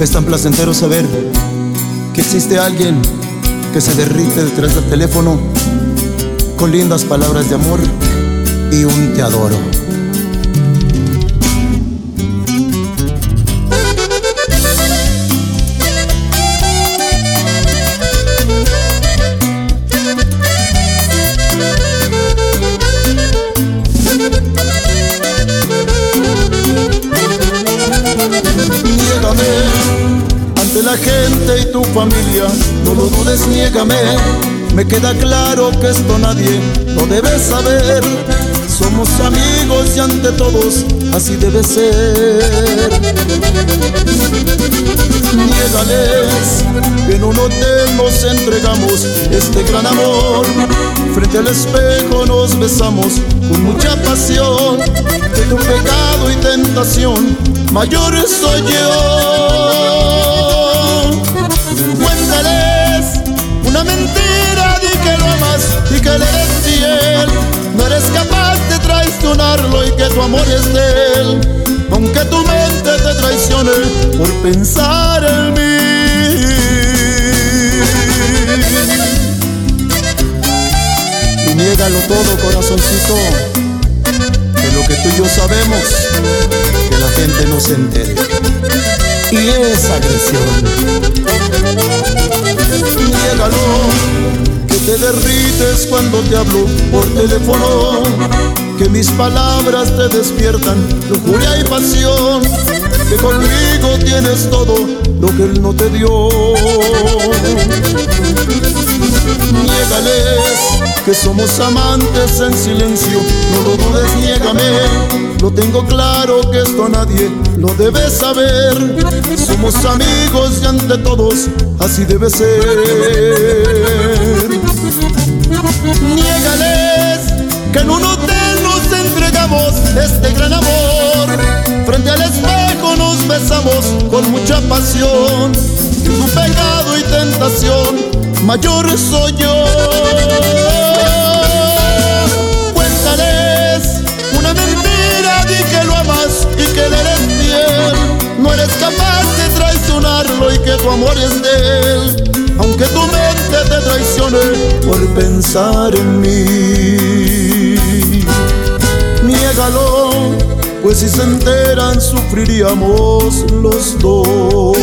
Es tan placentero saber que existe alguien que se derrite detrás del teléfono con lindas palabras de amor y un te adoro. La gente y tu familia, no lo dudes, niégame. Me queda claro que esto nadie lo debe saber. Somos amigos y ante todos así debe ser. Niégales que en un hotel nos entregamos este gran amor. Frente al espejo nos besamos con mucha pasión. De tu pecado y tentación, mayor soy yo. Y que tu amor es de él. Aunque tu mente te traicione por pensar en mí. Y niégalo todo, corazoncito. Que lo que tú y yo sabemos, que la gente no se entere. Y es agresión. Niégalo, te derrites cuando te hablo por teléfono. Que mis palabras te despiertan lujuria y pasión. Que conmigo tienes todo lo que él no te dio. Niégales que somos amantes en silencio, no lo dudes, niégame. Lo tengo claro que esto nadie lo debe saber. Somos amigos y ante todos así debe ser. Niégales que en un hotel nos entregamos este gran amor. Frente al espejo nos besamos con mucha pasión. Tu pecado y tentación mayor soy yo. Cuéntales una mentira, di que lo amas y que le eres fiel. No eres capaz de traicionarlo y que tu amor es de él. Por pensar en mí. Niégalo, pues si se enteran sufriríamos los dos.